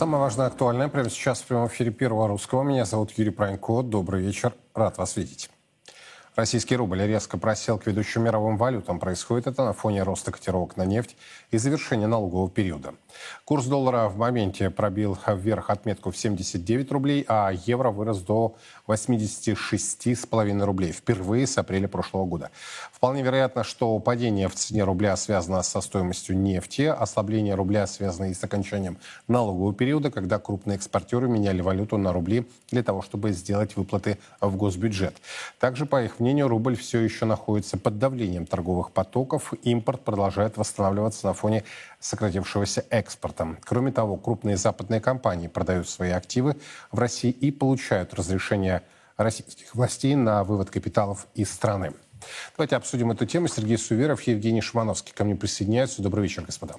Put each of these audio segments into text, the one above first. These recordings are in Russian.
Самое важное, актуальное прямо сейчас в прямом эфире Первого Русского. Меня зовут Юрий Пронько. Добрый вечер. Рад вас видеть. Российский рубль резко просел к ведущим мировым валютам. Происходит это на фоне роста котировок на нефть и завершения налогового периода. Курс доллара в моменте пробил вверх отметку в 79 рублей, а евро вырос до 86,5 рублей впервые с апреля прошлого года. Вполне вероятно, что падение в цене рубля связано со стоимостью нефти, ослабление рубля связано и с окончанием налогового периода, когда крупные экспортеры меняли валюту на рубли для того, чтобы сделать выплаты в госбюджет. Также, по их мнению, рубль все еще находится под давлением торговых потоков. Импорт продолжает восстанавливаться на фоне сократившегося экспорта. Кроме того, крупные западные компании продают свои активы в России и получают разрешение российских властей на вывод капиталов из страны. Давайте обсудим эту тему. Сергей Суверов, Евгений Шимановский ко мне присоединяются. Добрый вечер, господа.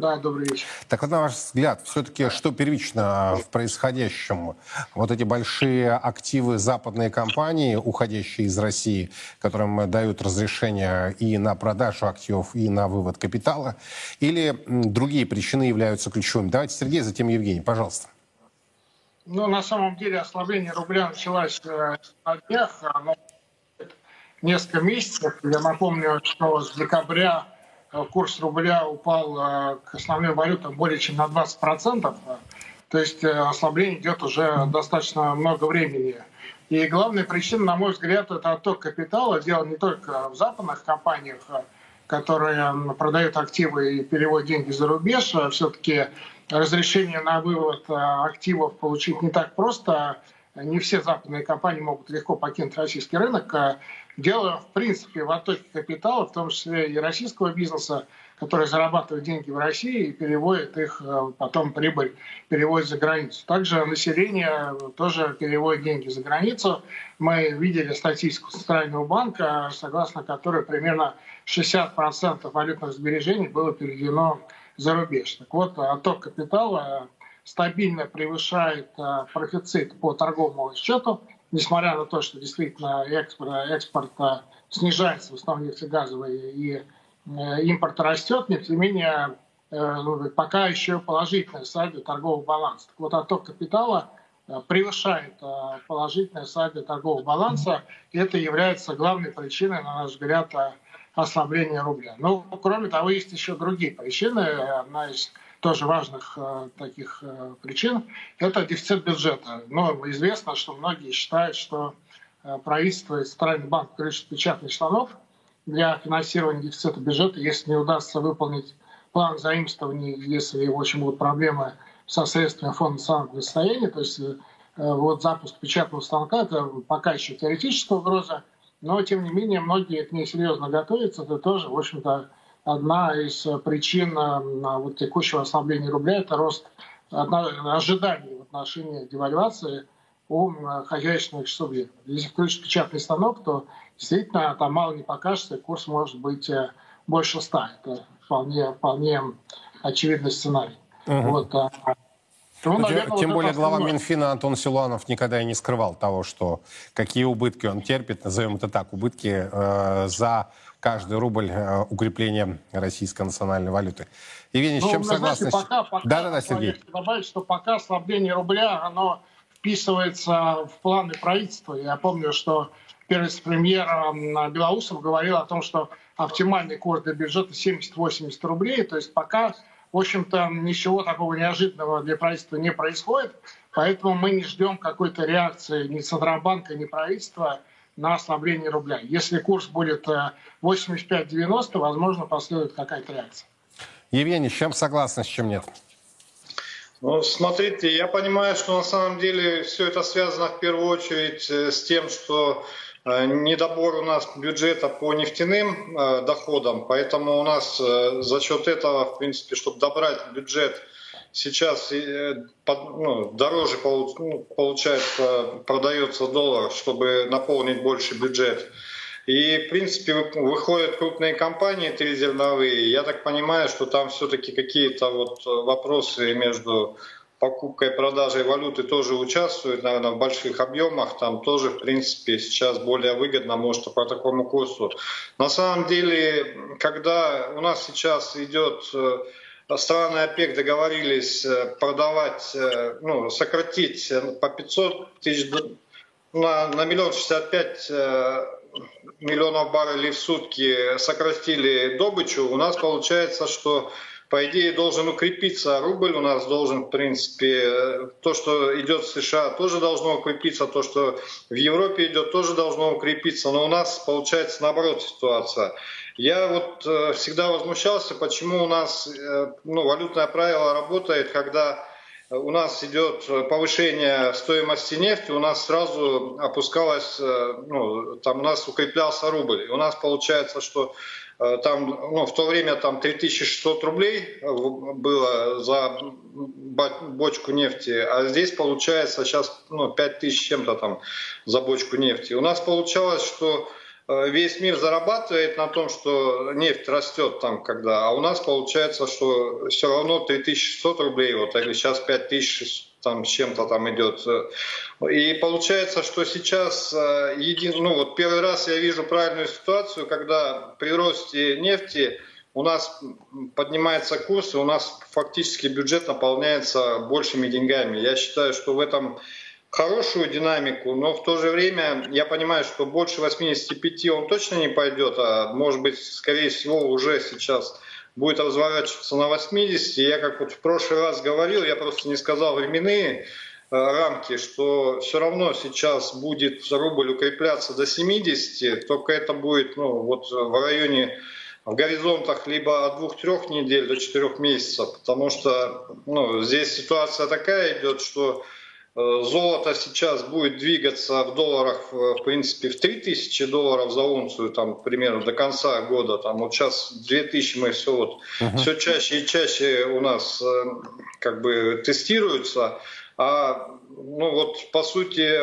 Да, добрый вечер. Так вот, на ваш взгляд, все-таки что первично в происходящем? Вот эти большие активы западной компании, уходящие из России, которым дают разрешение и на продажу активов, и на вывод капитала, или другие причины являются ключевыми? Давайте, Сергей, затем Евгений, пожалуйста. Ну, на самом деле, ослабление рубля началось э, на днях, оно несколько месяцев. Я напомню, что с декабря курс рубля упал э, к основным валютам более чем на 20%. То есть э, ослабление идет уже достаточно много времени. И главная причина, на мой взгляд, это отток капитала. Дело не только в западных компаниях, которые продают активы и переводят деньги за рубеж. Все-таки разрешение на вывод активов получить не так просто. Не все западные компании могут легко покинуть российский рынок. Дело, в принципе, в оттоке капитала, в том числе и российского бизнеса, который зарабатывает деньги в России и переводит их, э, потом прибыль переводит за границу. Также население тоже переводит деньги за границу. Мы видели статистику Центрального банка, согласно которой примерно 60% валютных сбережений было переведено за рубеж. Так вот, отток капитала стабильно превышает э, профицит по торговому счету несмотря на то, что действительно экспорт, экспорт снижается, в основном нефтегазовый, и э, импорт растет, но тем не менее э, ну, пока еще положительное сальдо торгового баланса. Так вот, отток капитала э, превышает положительное сальдо торгового баланса, и это является главной причиной, на наш взгляд, ослабления рубля. Но, кроме того, есть еще другие причины. Одна из тоже важных э, таких э, причин, это дефицит бюджета. Но известно, что многие считают, что э, правительство и Центральный банк крышат печатных штанов для финансирования дефицита бюджета, если не удастся выполнить план заимствований, если очень будут проблемы со средствами фонда национального состояния, то есть вот запуск печатного станка – это пока еще теоретическая угроза, но тем не менее многие к ней серьезно готовятся, это тоже, в общем-то, одна из причин вот, текущего ослабления рубля – это рост ожиданий в отношении девальвации у хозяйственных субъектов. Если включить печатный станок, то действительно там мало не покажется, курс может быть э, больше 100. Это вполне, вполне очевидный сценарий. Угу. Вот, а, ну, наверное, Тем вот более глава основное. Минфина Антон Силуанов никогда и не скрывал того, что какие убытки он терпит, назовем это так, убытки э, за каждый рубль э, укрепления российской национальной валюты. Евгений, ну, с чем согласны? Пока, пока, да, да, да, Сергей. Добавить, что пока ослабление рубля, оно вписывается в планы правительства. Я помню, что первый премьер Белоусов говорил о том, что оптимальный курс для бюджета 70-80 рублей. То есть пока, в общем-то, ничего такого неожиданного для правительства не происходит. Поэтому мы не ждем какой-то реакции ни Центробанка, ни правительства на ослабление рубля. Если курс будет 85-90, э, возможно, последует какая-то реакция. Евгений, с чем согласны, с чем нет? Ну, смотрите, я понимаю, что на самом деле все это связано в первую очередь э, с тем, что э, недобор у нас бюджета по нефтяным доходам, поэтому у нас за счет этого, в принципе, чтобы добрать бюджет сейчас э, ну, дороже ну, получается, продается доллар, чтобы наполнить больше бюджет. И, в принципе, выходят крупные компании трезерновые. Я так понимаю, что там все-таки какие-то вот вопросы между покупкой и продажей валюты тоже участвуют, наверное, в больших объемах. Там тоже, в принципе, сейчас более выгодно, может, по такому курсу. На самом деле, когда у нас сейчас идет э, страны ОПЕК договорились продавать, ну, сократить по 500 тысяч на, на миллион шестьдесят пять миллионов баррелей в сутки сократили добычу, у нас получается, что по идее должен укрепиться рубль, у нас должен, в принципе, то, что идет в США, тоже должно укрепиться, то, что в Европе идет, тоже должно укрепиться, но у нас получается наоборот ситуация. Я вот э, всегда возмущался, почему у нас э, ну, валютное правило работает, когда у нас идет повышение стоимости нефти, у нас сразу опускалось, э, ну, там у нас укреплялся рубль. И у нас получается, что э, там, ну, в то время там 3600 рублей было за бочку нефти, а здесь получается сейчас ну, 5000 чем-то там за бочку нефти. У нас получалось, что Э, весь мир зарабатывает на том, что нефть растет там когда, а у нас получается, что все равно 3600 рублей, вот, или сейчас 5000 там с чем-то там идет. И получается, что сейчас э, един... ну, вот первый раз я вижу правильную ситуацию, когда при росте нефти у нас поднимается курс, и у нас фактически бюджет наполняется большими деньгами. Я считаю, что в этом хорошую динамику, но в то же время я понимаю, что больше 85 он точно не пойдет, а может быть, скорее всего, уже сейчас будет разворачиваться на 80. Я как вот в прошлый раз говорил, я просто не сказал временные э, рамки, что все равно сейчас будет рубль укрепляться до 70, только это будет ну, вот в районе в горизонтах либо от двух-трех недель до четырех месяцев, потому что ну, здесь ситуация такая идет, что Э, золото сейчас будет двигаться в долларах, э, в принципе, в 3000 долларов за унцию, там, примерно до конца года. Там, вот сейчас 2000 мы все, вот, uh-huh. все чаще и чаще у нас э, как бы тестируются. А, ну вот, по сути,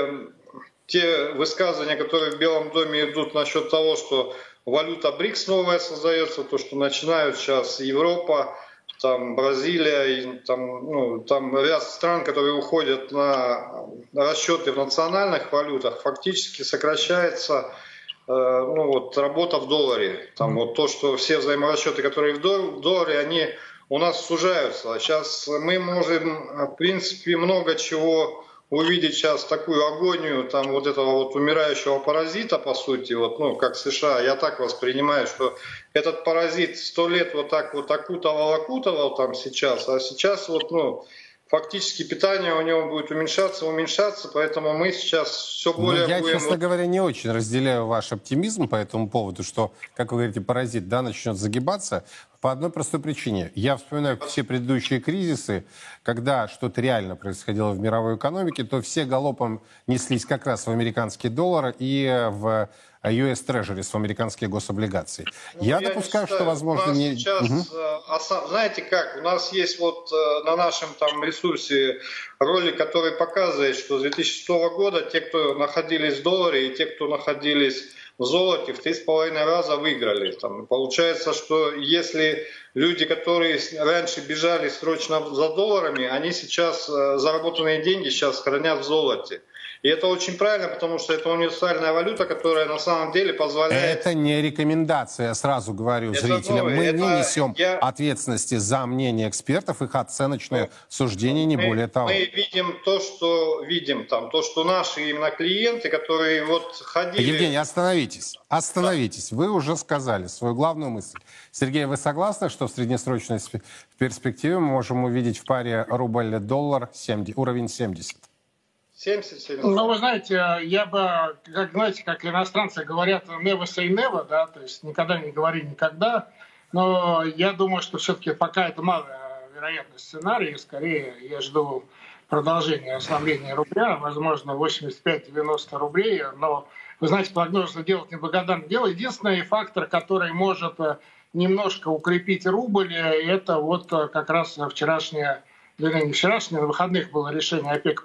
те высказывания, которые в Белом доме идут насчет того, что валюта БРИКС новая создается, то, что начинают сейчас Европа, там Бразилия, и там, ну, там ряд стран, которые уходят на расчеты в национальных валютах, фактически сокращается э, ну, вот, работа в долларе. Там вот то, что все взаиморасчеты, которые в долларе, они у нас сужаются. Сейчас мы можем, в принципе, много чего увидеть сейчас такую агонию там вот этого вот умирающего паразита, по сути, вот, ну, как США, я так воспринимаю, что этот паразит сто лет вот так вот окутывал, окутывал там сейчас, а сейчас вот, ну, фактически питание у него будет уменьшаться, уменьшаться, поэтому мы сейчас все ну, более... Ну, я, будем... честно говоря, не очень разделяю ваш оптимизм по этому поводу, что, как вы говорите, паразит, да, начнет загибаться. По одной простой причине. Я вспоминаю все предыдущие кризисы, когда что-то реально происходило в мировой экономике, то все галопом неслись как раз в американские доллары и в US Treasuries, в американские гособлигации. Ну, я, я допускаю, что, возможно, не... Сейчас, угу. знаете как, у нас есть вот э, на нашем там ресурсе ролик, который показывает, что с 2006 года те, кто находились в долларе, и те, кто находились в золоте в три с половиной раза выиграли. Там, получается, что если люди, которые раньше бежали срочно за долларами, они сейчас э, заработанные деньги сейчас хранят в золоте. И это очень правильно, потому что это универсальная валюта, которая на самом деле позволяет... Это не рекомендация, сразу говорю это зрителям. Новое. Мы это... не несем я... ответственности за мнение экспертов, их оценочное ну, суждение, не мы, более того. Мы видим то, что видим там, то, что наши именно клиенты, которые вот ходили... Евгений, остановитесь, остановитесь. Вы уже сказали свою главную мысль. Сергей, вы согласны, что в среднесрочной перспективе мы можем увидеть в паре рубль-доллар уровень 70? 70, Ну, вы знаете, я бы, как, знаете, как иностранцы говорят, never say never, да, то есть никогда не говори никогда, но я думаю, что все-таки пока это маловероятный сценарий, скорее я жду продолжения ослабления рубля, возможно, 85-90 рублей, но, вы знаете, прогнозы делать неблагодарное дело. Единственный фактор, который может э, немножко укрепить рубль, это вот э, как раз вчерашнее, вернее, не вчерашнее, на выходных было решение ОПЕК+,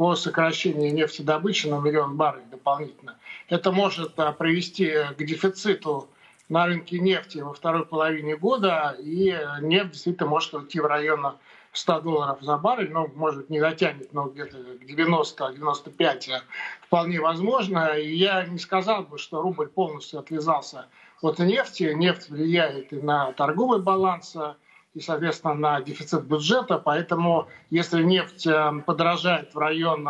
по сокращению нефтедобычи на миллион баррелей дополнительно. Это может а, привести к дефициту на рынке нефти во второй половине года, и нефть действительно может уйти в район 100 долларов за баррель, ну, может, не дотянет, но где-то к 90-95 вполне возможно. И я не сказал бы, что рубль полностью отвязался от нефти. Нефть влияет и на торговый баланс и, соответственно, на дефицит бюджета. Поэтому, если нефть э, подорожает в район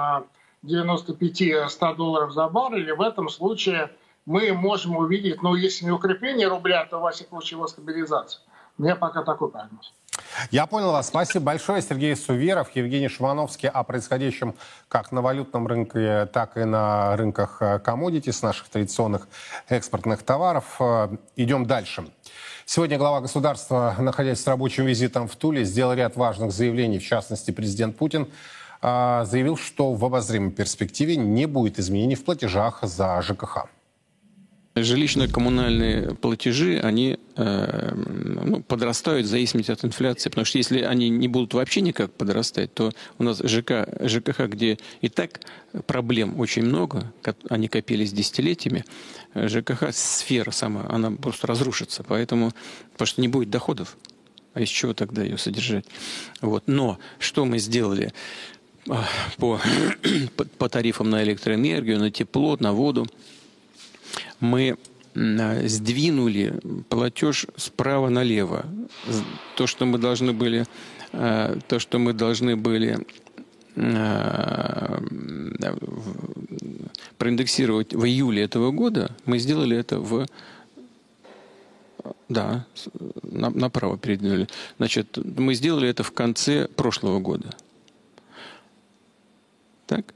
95-100 долларов за баррель, в этом случае мы можем увидеть, ну, если не укрепление рубля, то, во всяком случае, его стабилизацию. У меня пока такой прогноз. Я понял вас. Спасибо большое. Сергей Суверов, Евгений Шимановский о происходящем как на валютном рынке, так и на рынках с наших традиционных экспортных товаров. Э, идем дальше. Сегодня глава государства, находясь с рабочим визитом в Туле, сделал ряд важных заявлений. В частности, президент Путин э, заявил, что в обозримой перспективе не будет изменений в платежах за ЖКХ жилищно-коммунальные платежи, они э, ну, подрастают в зависимости от инфляции. Потому что если они не будут вообще никак подрастать, то у нас ЖК, ЖКХ, где и так проблем очень много, они копились десятилетиями, ЖКХ сфера сама, она просто разрушится. Поэтому, потому что не будет доходов. А из чего тогда ее содержать? Вот. Но что мы сделали а, по, по тарифам на электроэнергию, на тепло, на воду? Мы сдвинули платеж справа налево. То, что мы должны были, э, то, что мы должны были э, проиндексировать в июле этого года, мы сделали это в да, направо передвинули. Значит, мы сделали это в конце прошлого года. Так?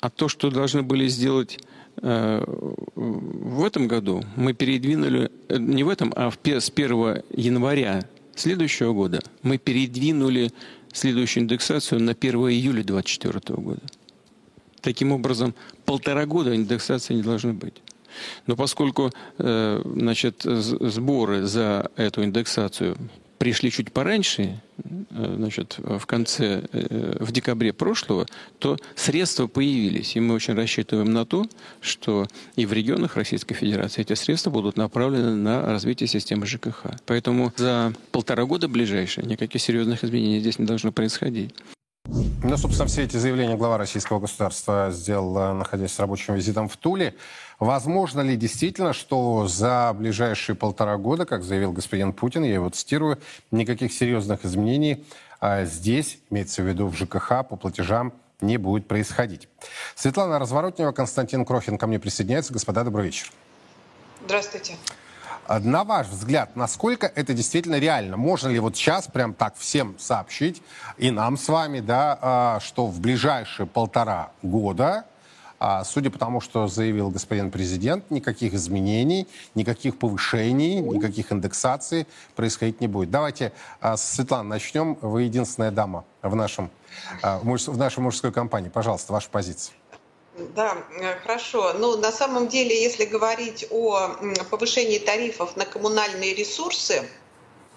А то, что должны были сделать в этом году мы передвинули, э, не в этом, а с 1 января следующего года мы передвинули следующую индексацию на 1 июля 2024 года. Таким образом, полтора года индексации не должны быть. Но поскольку э, значит, сборы за эту индексацию пришли чуть пораньше, э, значит, в конце, э, в декабре прошлого, то средства появились. И мы очень рассчитываем на то, что и в регионах Российской Федерации эти средства будут направлены на развитие системы ЖКХ. Поэтому за полтора года ближайшие никаких серьезных изменений здесь не должно происходить. Ну, собственно, все эти заявления глава российского государства сделал, находясь с рабочим визитом в Туле. Возможно ли действительно, что за ближайшие полтора года, как заявил господин Путин, я его цитирую, никаких серьезных изменений а здесь, имеется в виду в ЖКХ, по платежам не будет происходить? Светлана Разворотнева, Константин Крохин ко мне присоединяется. Господа, добрый вечер. Здравствуйте. А на ваш взгляд, насколько это действительно реально? Можно ли вот сейчас прям так всем сообщить, и нам с вами, да, а, что в ближайшие полтора года, а, судя по тому, что заявил господин президент, никаких изменений, никаких повышений, никаких индексаций происходить не будет. Давайте с Светланы начнем. Вы единственная дама в, нашем, в нашей мужской компании. Пожалуйста, ваша позиция. Да, э, хорошо. Ну, на самом деле, если говорить о повышении тарифов на коммунальные ресурсы,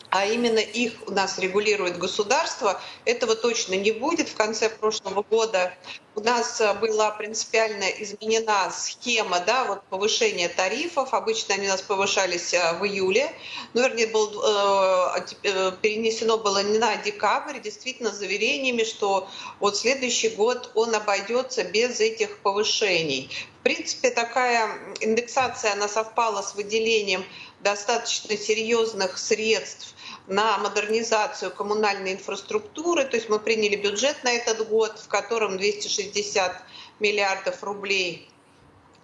а именно их у нас регулирует государство, этого точно не будет. В конце прошлого года у нас э, была принципиально изменена схема да, вот повышения тарифов. Обычно они у нас повышались э, в июле, но, вернее, был, э, э, перенесено было не на декабрь, действительно, с заверениями, что вот следующий год он обойдется без этих повышений. В принципе, такая индексация, она совпала с выделением достаточно серьезных средств на модернизацию коммунальной инфраструктуры. То есть мы приняли бюджет на этот год, в котором 260 миллиардов рублей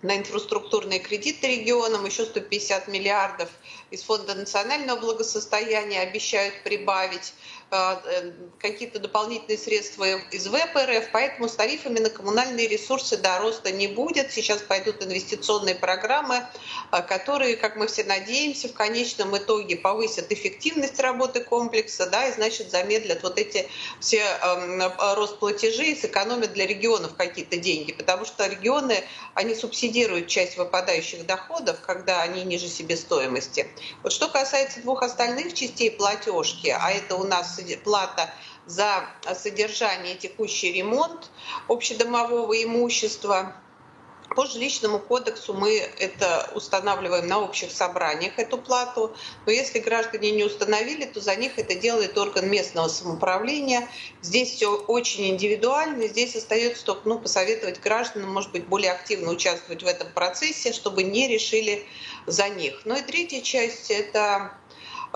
на инфраструктурные кредиты регионам, еще 150 миллиардов из Фонда национального благосостояния обещают прибавить. Э, э, какие-то дополнительные средства из ВПРФ, поэтому с тарифами на коммунальные ресурсы до роста не будет. Сейчас пойдут инвестиционные программы, э, которые, как мы все надеемся, в конечном итоге повысят эффективность работы комплекса, да, и значит замедлят вот эти все э, рост платежей сэкономят для регионов какие-то деньги, потому что регионы, они субсидируют часть выпадающих доходов, когда они ниже себестоимости. Вот что касается двух остальных частей платежки, а это у нас плата за содержание текущий ремонт общедомового имущества. По жилищному кодексу мы это устанавливаем на общих собраниях, эту плату. Но если граждане не установили, то за них это делает орган местного самоуправления. Здесь все очень индивидуально. Здесь остается только ну, посоветовать гражданам, может быть, более активно участвовать в этом процессе, чтобы не решили за них. Ну и третья часть — это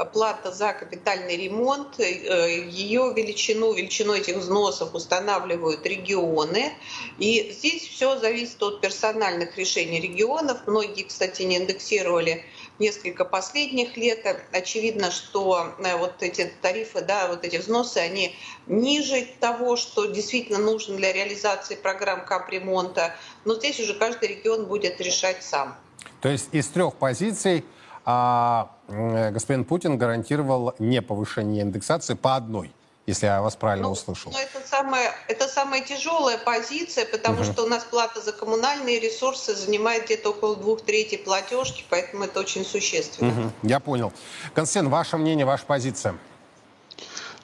плата за капитальный ремонт, ее величину, величину этих взносов устанавливают регионы. И здесь все зависит от персональных решений регионов. Многие, кстати, не индексировали несколько последних лет. Очевидно, что э, вот эти тарифы, да, вот эти взносы, они ниже того, что действительно нужно для реализации программ капремонта. Но здесь уже каждый регион будет решать сам. То есть из трех позиций а, господин Путин гарантировал не повышение индексации по одной если я вас правильно ну, услышал. Ну, это, самая, это самая тяжелая позиция, потому угу. что у нас плата за коммунальные ресурсы занимает где-то около двух третей платежки, поэтому это очень существенно. Угу. Я понял. Константин, ваше мнение, ваша позиция?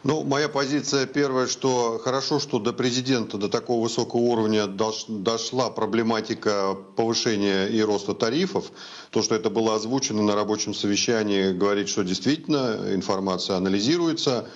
Ну, моя позиция первая, что хорошо, что до президента, до такого высокого уровня дошла проблематика повышения и роста тарифов. То, что это было озвучено на рабочем совещании, говорит, что действительно информация анализируется.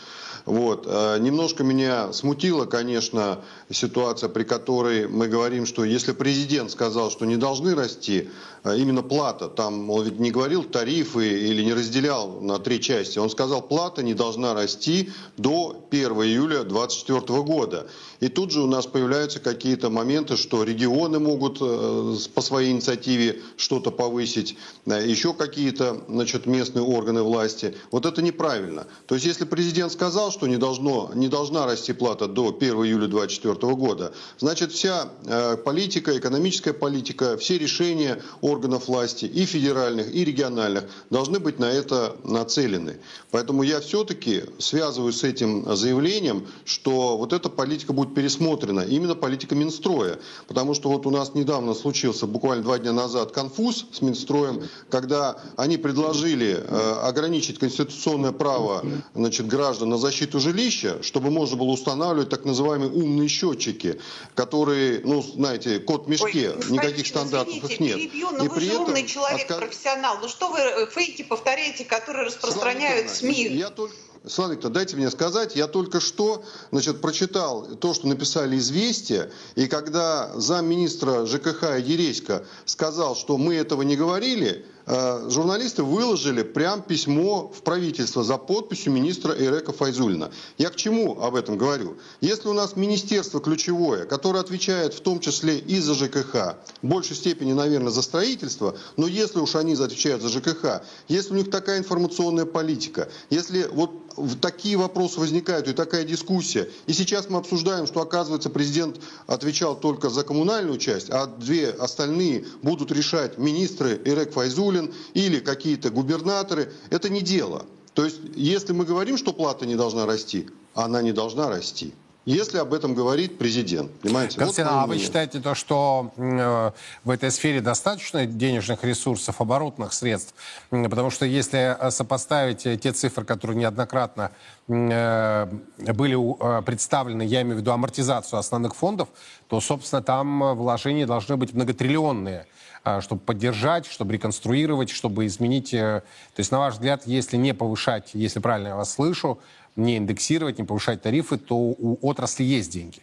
Вот. Э, немножко меня смутила, конечно, ситуация, при которой мы говорим, что если президент сказал, что не должны расти, а именно плата, там он ведь не говорил тарифы или не разделял на три части, он сказал, плата не должна расти до 1 июля 2024 года. И тут же у нас появляются какие-то моменты, что регионы могут э, по своей инициативе что-то повысить, э, еще какие-то значит, местные органы власти. Вот это неправильно. То есть если президент сказал, что не, должно, не должна расти плата до 1 июля 2024 года, значит вся э, политика, экономическая политика, все решения органов власти и федеральных, и региональных должны быть на это нацелены. Поэтому я все-таки связываю с этим заявлением, что вот эта политика будет пересмотрена, именно политика Минстроя. Потому что вот у нас недавно случился, буквально два дня назад, конфуз с Минстроем, когда они предложили э, ограничить конституционное право значит, граждан на защиту жилища, чтобы можно было устанавливать так называемые умные счетчики, которые, ну, знаете, код в мешке, Ой, никаких стандартов извините, их нет. Перебью, но и вы же умный человек, отказ... профессионал. Ну что вы э, фейки повторяете, которые распространяют СМИ? Я только... Слава Викторовна, дайте мне сказать, я только что значит, прочитал то, что написали «Известия», и когда замминистра ЖКХ Ереська сказал, что мы этого не говорили, журналисты выложили прям письмо в правительство за подписью министра Эрека Файзулина. Я к чему об этом говорю? Если у нас министерство ключевое, которое отвечает в том числе и за ЖКХ, в большей степени, наверное, за строительство, но если уж они отвечают за ЖКХ, если у них такая информационная политика, если вот такие вопросы возникают и такая дискуссия, и сейчас мы обсуждаем, что оказывается президент отвечал только за коммунальную часть, а две остальные будут решать министры Эрек Файзулин, Абдулин или какие-то губернаторы, это не дело. То есть, если мы говорим, что плата не должна расти, она не должна расти если об этом говорит президент. Понимаете? Константин, вот а вы считаете то, что э, в этой сфере достаточно денежных ресурсов, оборотных средств? Потому что если э, сопоставить те цифры, которые неоднократно э, были э, представлены, я имею в виду амортизацию основных фондов, то, собственно, там вложения должны быть многотриллионные. А, чтобы поддержать, чтобы реконструировать, чтобы изменить. Э, то есть, на ваш взгляд, если не повышать, если правильно я вас слышу, не индексировать, не повышать тарифы, то у отрасли есть деньги?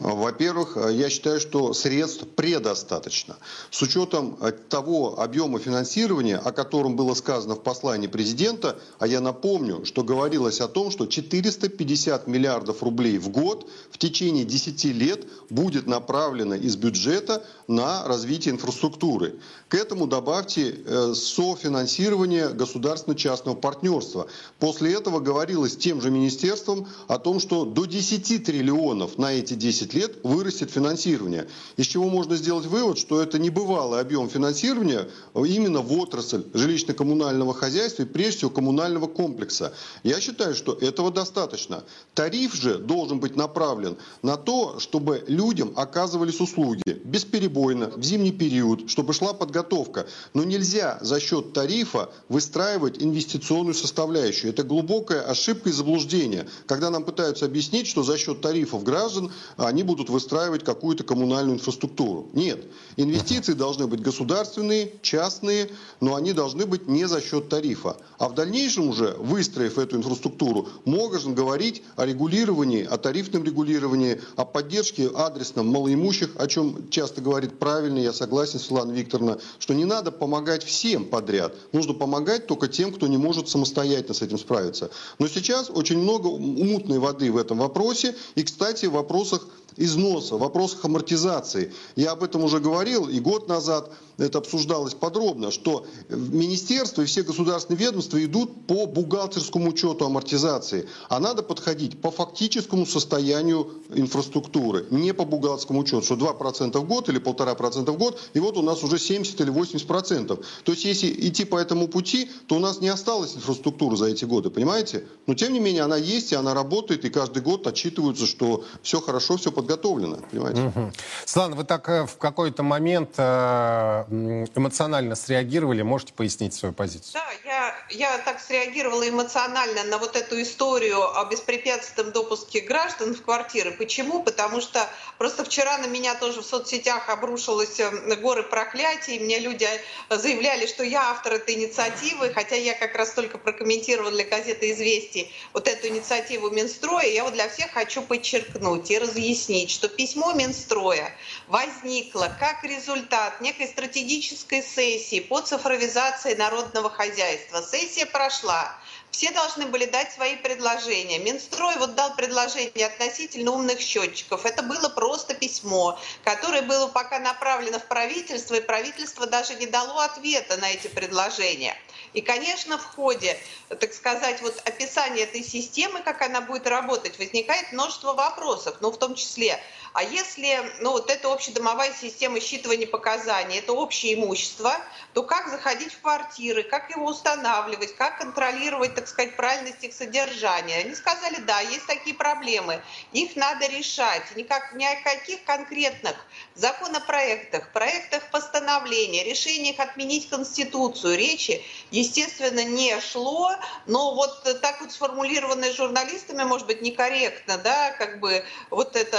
Во-первых, я считаю, что средств предостаточно. С учетом э, того объема финансирования, о котором было сказано в послании президента, а я напомню, что говорилось о том, что 450 миллиардов рублей в год в течение 10 лет будет направлено из бюджета на развитие инфраструктуры. К этому добавьте э, софинансирование государственно-частного партнерства. После этого говорилось тем же министерством о том, что до 10 триллионов на эти 10 10 лет вырастет финансирование. Из чего можно сделать вывод, что это небывалый объем финансирования именно в отрасль жилищно-коммунального хозяйства и прежде всего коммунального комплекса. Я считаю, что этого достаточно. Тариф же должен быть направлен на то, чтобы людям оказывались услуги бесперебойно, в зимний период, чтобы шла подготовка. Но нельзя за счет тарифа выстраивать инвестиционную составляющую. Это глубокая ошибка и заблуждение. Когда нам пытаются объяснить, что за счет тарифов граждан они они будут выстраивать какую-то коммунальную инфраструктуру. Нет. Инвестиции должны быть государственные, частные, но они должны быть не за счет тарифа. А в дальнейшем уже, выстроив эту инфраструктуру, можно говорить о регулировании, о тарифном регулировании, о поддержке адресном малоимущих, о чем часто говорит правильно, я согласен, Светлана Викторовна, что не надо помогать всем подряд. Нужно помогать только тем, кто не может самостоятельно с этим справиться. Но сейчас очень много мутной воды в этом вопросе. И, кстати, в вопросах износа, в вопросах амортизации. Я об этом уже говорил и год назад это обсуждалось подробно, что министерство и все государственные ведомства идут по бухгалтерскому учету амортизации, а надо подходить по фактическому состоянию инфраструктуры, не по бухгалтерскому учету, что 2% в год или 1,5% в год, и вот у нас уже 70 или 80%. То есть если идти по этому пути, то у нас не осталось инфраструктуры за эти годы, понимаете? Но тем не менее она есть, и она работает, и каждый год отчитываются, что все хорошо, все подготовлено, понимаете? Угу. Слан, вы так э, в какой-то момент э, эмоционально среагировали. Можете пояснить свою позицию? Да, я, я так среагировала эмоционально на вот эту историю о беспрепятственном допуске граждан в квартиры. Почему? Потому что просто вчера на меня тоже в соцсетях обрушилось э, горы проклятий. Мне люди заявляли, что я автор этой инициативы, хотя я как раз только прокомментировала для газеты «Известий» вот эту инициативу Минстроя. Я вот для всех хочу подчеркнуть и разъяснить, что письмо Минстроя возникло как результат некой стратегии стратегической сессии по цифровизации народного хозяйства. Сессия прошла. Все должны были дать свои предложения. Минстрой вот дал предложение относительно умных счетчиков. Это было просто письмо, которое было пока направлено в правительство, и правительство даже не дало ответа на эти предложения. И, конечно, в ходе, так сказать, вот описания этой системы, как она будет работать, возникает множество вопросов, ну, в том числе, а если ну, вот эта общедомовая система считывания показаний, это общее имущество, то как заходить в квартиры, как его устанавливать, как контролировать, так сказать, правильность их содержания? Они сказали, да, есть такие проблемы, их надо решать. Никак, ни о каких конкретных законопроектах, проектах постановления, решениях отменить Конституцию речи, естественно, не шло, но вот так вот сформулированное журналистами, может быть, некорректно, да, как бы вот эта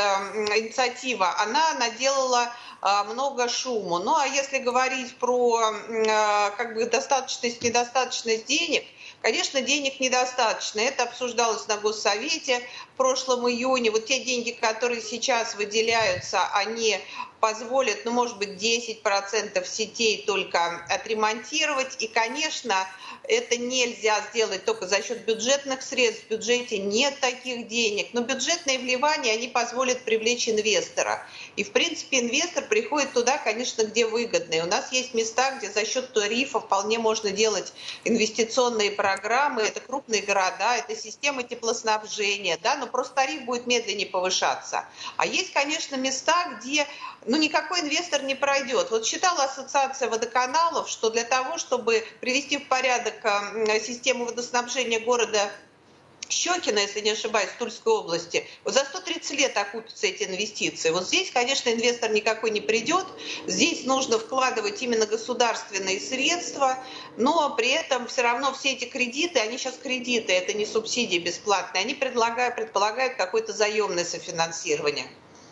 инициатива, она наделала а, много шуму. Ну а если говорить про а, как бы достаточность, недостаточность денег, Конечно, денег недостаточно. Это обсуждалось на Госсовете прошлом июне. Вот те деньги, которые сейчас выделяются, они позволят, ну, может быть, 10% сетей только отремонтировать. И, конечно, это нельзя сделать только за счет бюджетных средств. В бюджете нет таких денег. Но бюджетные вливания, они позволят привлечь инвестора. И, в принципе, инвестор приходит туда, конечно, где выгодно. И у нас есть места, где за счет тарифа вполне можно делать инвестиционные программы. Это крупные города, это система теплоснабжения, да, но просто тариф будет медленнее повышаться. А есть, конечно, места, где ну, никакой инвестор не пройдет. Вот считала Ассоциация водоканалов, что для того, чтобы привести в порядок э, систему водоснабжения города Щекина, если не ошибаюсь, в Тульской области, вот за 130 лет окупятся эти инвестиции. Вот здесь, конечно, инвестор никакой не придет, здесь нужно вкладывать именно государственные средства, но при этом все равно все эти кредиты, они сейчас кредиты, это не субсидии бесплатные, они предлагают, предполагают какое-то заемное софинансирование.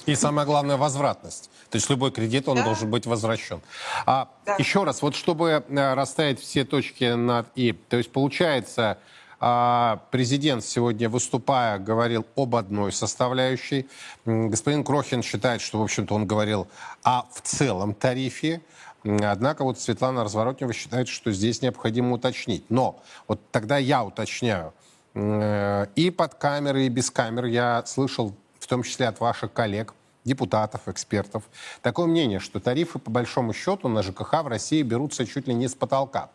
И самое главное, возвратность. То есть любой кредит, он да. должен быть возвращен. А да. еще раз, вот чтобы э, расставить все точки над «и». То есть получается, президент сегодня, выступая, говорил об одной составляющей. Господин Крохин считает, что, в общем-то, он говорил о в целом тарифе. Однако вот Светлана Разворотнева считает, что здесь необходимо уточнить. Но вот тогда я уточняю. Э, и под камеры, и без камер я слышал, в том числе от ваших коллег, депутатов, экспертов, такое мнение, что тарифы по большому счету на ЖКХ в России берутся чуть ли не с потолка.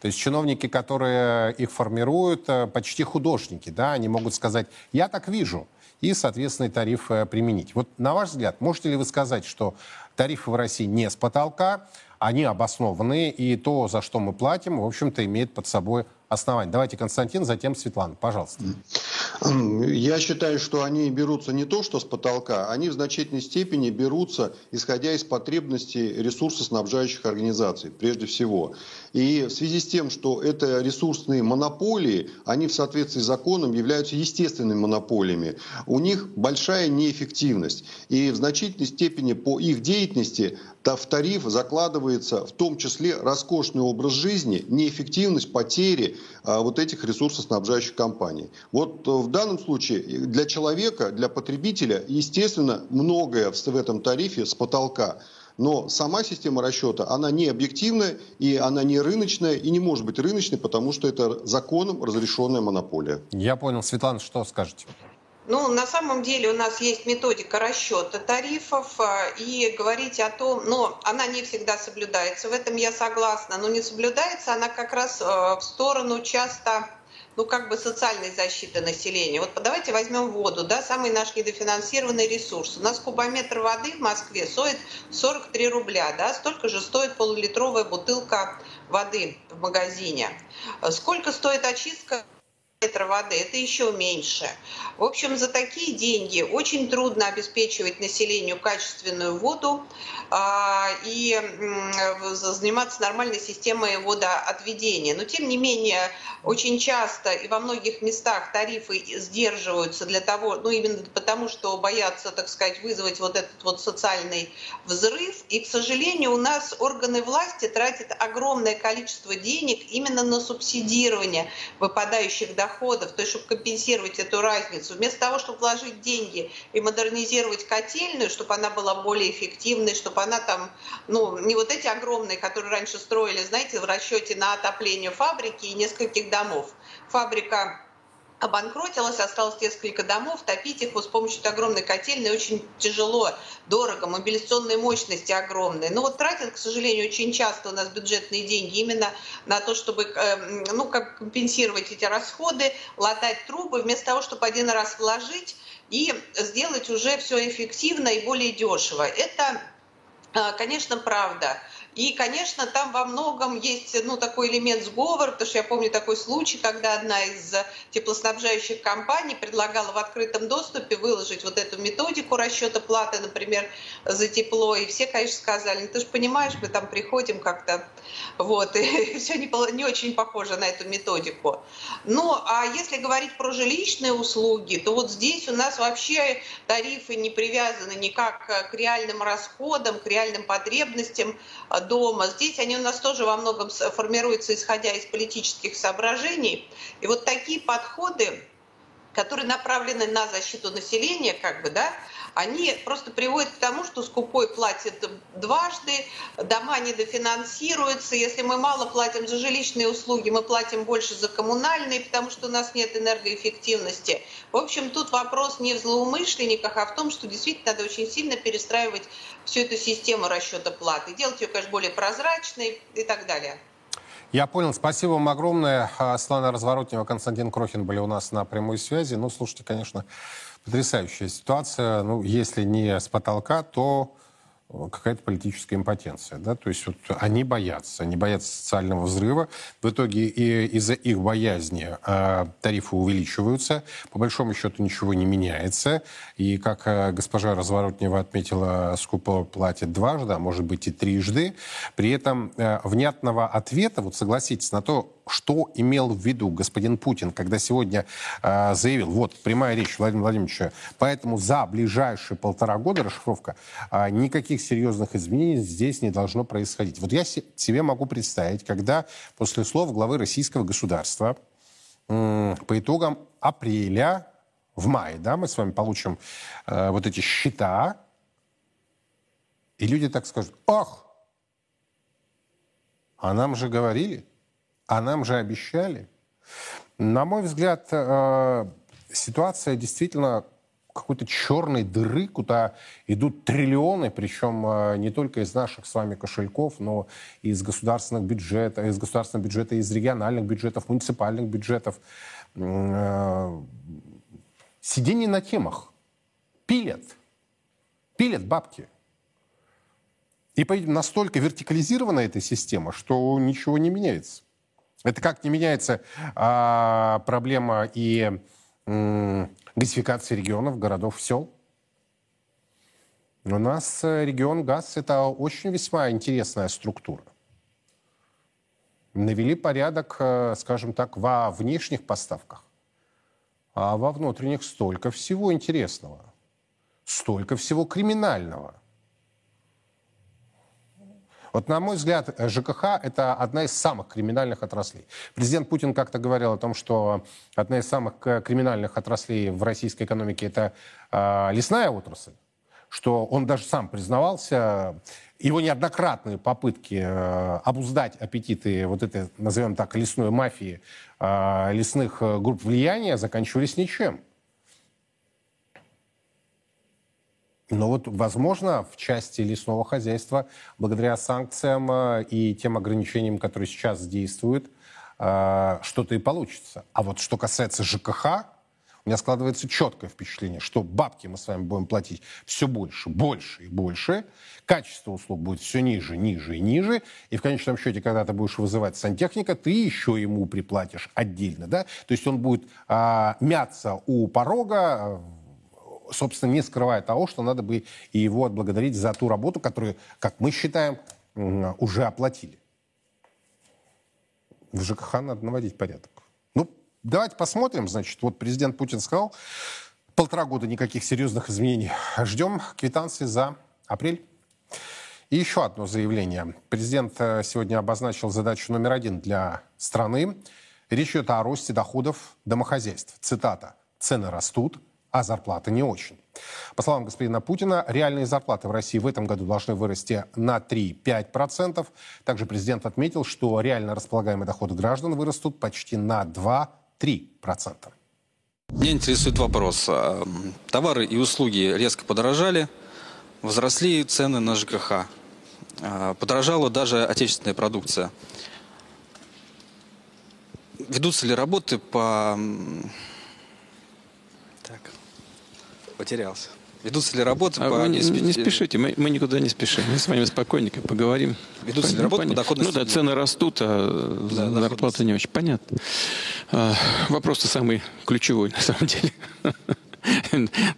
То есть чиновники, которые их формируют, э, почти художники, да, они могут сказать, я так вижу, и, соответственно, тариф э, применить. Вот на ваш взгляд, можете ли вы сказать, что тарифы в России не с потолка, они обоснованы, и то, за что мы платим, в общем-то, имеет под собой основание. Давайте, Константин, затем Светлана, пожалуйста. Я считаю, что они берутся не то, что с потолка, они в значительной степени берутся, исходя из потребностей ресурсоснабжающих организаций, прежде всего. И в связи с тем, что это ресурсные монополии, они в соответствии с законом являются естественными монополиями. У них большая неэффективность. И в значительной степени по их деятельности в тариф закладывается в том числе роскошный образ жизни, неэффективность, потери а, вот этих ресурсоснабжающих компаний. Вот э, в данном случае для человека, для потребителя, естественно, многое в этом тарифе с потолка. Но сама система расчета, она не объективная, и она не рыночная, и не может быть рыночной, потому что это законом разрешенная монополия. Я понял. Светлана, что скажете? Ну, на самом деле у нас есть методика расчета тарифов, а, и говорить о том, но она не всегда соблюдается, в этом я согласна, но не соблюдается она как раз а, в сторону часто ну, как бы социальной защиты населения. Вот давайте возьмем воду, да, самый наш недофинансированный ресурс. У нас кубометр воды в Москве стоит 43 рубля, да, столько же стоит полулитровая бутылка воды в магазине. Сколько стоит очистка литра воды, это еще меньше. В общем, за такие деньги очень трудно обеспечивать населению качественную воду а, и заниматься нормальной системой водоотведения. Но, тем не менее, очень часто и во многих местах тарифы сдерживаются для того, ну, именно потому, что боятся, так сказать, вызвать вот этот вот социальный взрыв. И, к сожалению, у нас органы власти тратят огромное количество денег именно на субсидирование выпадающих доходов доходов, то есть чтобы компенсировать эту разницу, вместо того, чтобы вложить деньги и модернизировать котельную, чтобы она была более эффективной, чтобы она там, ну, не вот эти огромные, которые раньше строили, знаете, в расчете на отопление фабрики и нескольких домов. Фабрика обанкротилась, осталось несколько домов, топить их вот с помощью огромной котельной очень тяжело, дорого, мобилизационные мощности огромные. Но вот тратят, к сожалению, очень часто у нас бюджетные деньги именно на то, чтобы эм, ну, как компенсировать эти расходы, латать трубы, вместо того, чтобы один раз вложить и сделать уже все эффективно и более дешево. Это, э, конечно, правда. И, конечно, там во многом есть ну, такой элемент сговора, потому что я помню такой случай, когда одна из теплоснабжающих компаний предлагала в открытом доступе выложить вот эту методику расчета платы, например, за тепло. И все, конечно, сказали, ну, ты же понимаешь, мы там приходим как-то, вот, и все не, не очень похоже на эту методику. Ну, а если говорить про жилищные услуги, то вот здесь у нас вообще тарифы не привязаны никак к реальным расходам, к реальным потребностям дома. Здесь они у нас тоже во многом формируются исходя из политических соображений. И вот такие подходы, которые направлены на защиту населения, как бы, да, они просто приводят к тому, что скупой платит дважды, дома недофинансируются. Если мы мало платим за жилищные услуги, мы платим больше за коммунальные, потому что у нас нет энергоэффективности. В общем, тут вопрос не в злоумышленниках, а в том, что действительно надо очень сильно перестраивать всю эту систему расчета платы, делать ее, конечно, более прозрачной и так далее. Я понял. Спасибо вам огромное. Светлана Разворотнева, Константин Крохин были у нас на прямой связи. Ну, слушайте, конечно, потрясающая ситуация. Ну, если не с потолка, то какая-то политическая импотенция. Да? То есть вот они боятся, они боятся социального взрыва. В итоге и из-за их боязни э, тарифы увеличиваются. По большому счету ничего не меняется. И, как э, госпожа Разворотнева отметила, скупо платит дважды, а может быть и трижды. При этом э, внятного ответа, вот согласитесь, на то, что имел в виду господин Путин, когда сегодня э, заявил, вот прямая речь Владимира Владимировича, поэтому за ближайшие полтора года расшифровка, э, никаких серьезных изменений здесь не должно происходить. Вот я себе могу представить, когда после слов главы российского государства э, по итогам апреля, в мае, да, мы с вами получим э, вот эти счета, и люди так скажут, ах, а нам же говорили, а нам же обещали. На мой взгляд, э, ситуация действительно какой-то черной дыры, куда идут триллионы, причем э, не только из наших с вами кошельков, но и из государственных бюджетов, из государственного бюджета, из региональных бюджетов, муниципальных бюджетов. Э, сидение на темах. Пилят. Пилят бабки. И настолько вертикализирована эта система, что ничего не меняется. Это как не меняется а, проблема и м, газификации регионов, городов, сел. У нас э, регион ГАЗ – это очень весьма интересная структура. навели порядок, э, скажем так, во внешних поставках. А во внутренних столько всего интересного, столько всего криминального. Вот, на мой взгляд, ЖКХ – это одна из самых криминальных отраслей. Президент Путин как-то говорил о том, что одна из самых э, криминальных отраслей в российской экономике – это э, лесная отрасль, что он даже сам признавался, его неоднократные попытки э, обуздать аппетиты вот этой, назовем так, лесной мафии, э, лесных групп влияния заканчивались ничем. Но вот, возможно, в части лесного хозяйства, благодаря санкциям э, и тем ограничениям, которые сейчас действуют, э, что-то и получится. А вот что касается ЖКХ, у меня складывается четкое впечатление, что бабки мы с вами будем платить все больше, больше и больше, качество услуг будет все ниже, ниже и ниже, и в конечном счете, когда ты будешь вызывать сантехника, ты еще ему приплатишь отдельно, да, то есть он будет а, мяться у порога, собственно, не скрывая того, что надо бы и его отблагодарить за ту работу, которую, как мы считаем, уже оплатили. В ЖКХ надо наводить порядок. Ну, давайте посмотрим. Значит, вот президент Путин сказал, полтора года никаких серьезных изменений. Ждем квитанции за апрель. И еще одно заявление. Президент э, сегодня обозначил задачу номер один для страны. Речь идет о росте доходов домохозяйств. Цитата. «Цены растут, а зарплаты не очень. По словам господина Путина, реальные зарплаты в России в этом году должны вырасти на 3-5%. Также президент отметил, что реально располагаемые доходы граждан вырастут почти на 2-3%. Меня интересует вопрос. А, товары и услуги резко подорожали, возросли цены на ЖКХ. А, подорожала даже отечественная продукция. Ведутся ли работы по потерялся. Ведутся ли работы а по... Вы не, не спешите, мы, мы никуда не спешим. Мы с вами спокойненько поговорим. Ведутся ли работы по доходности? Ну да, цены растут, а да, зарплата не очень. Понятно. А, Вопрос-то самый ключевой, на самом деле.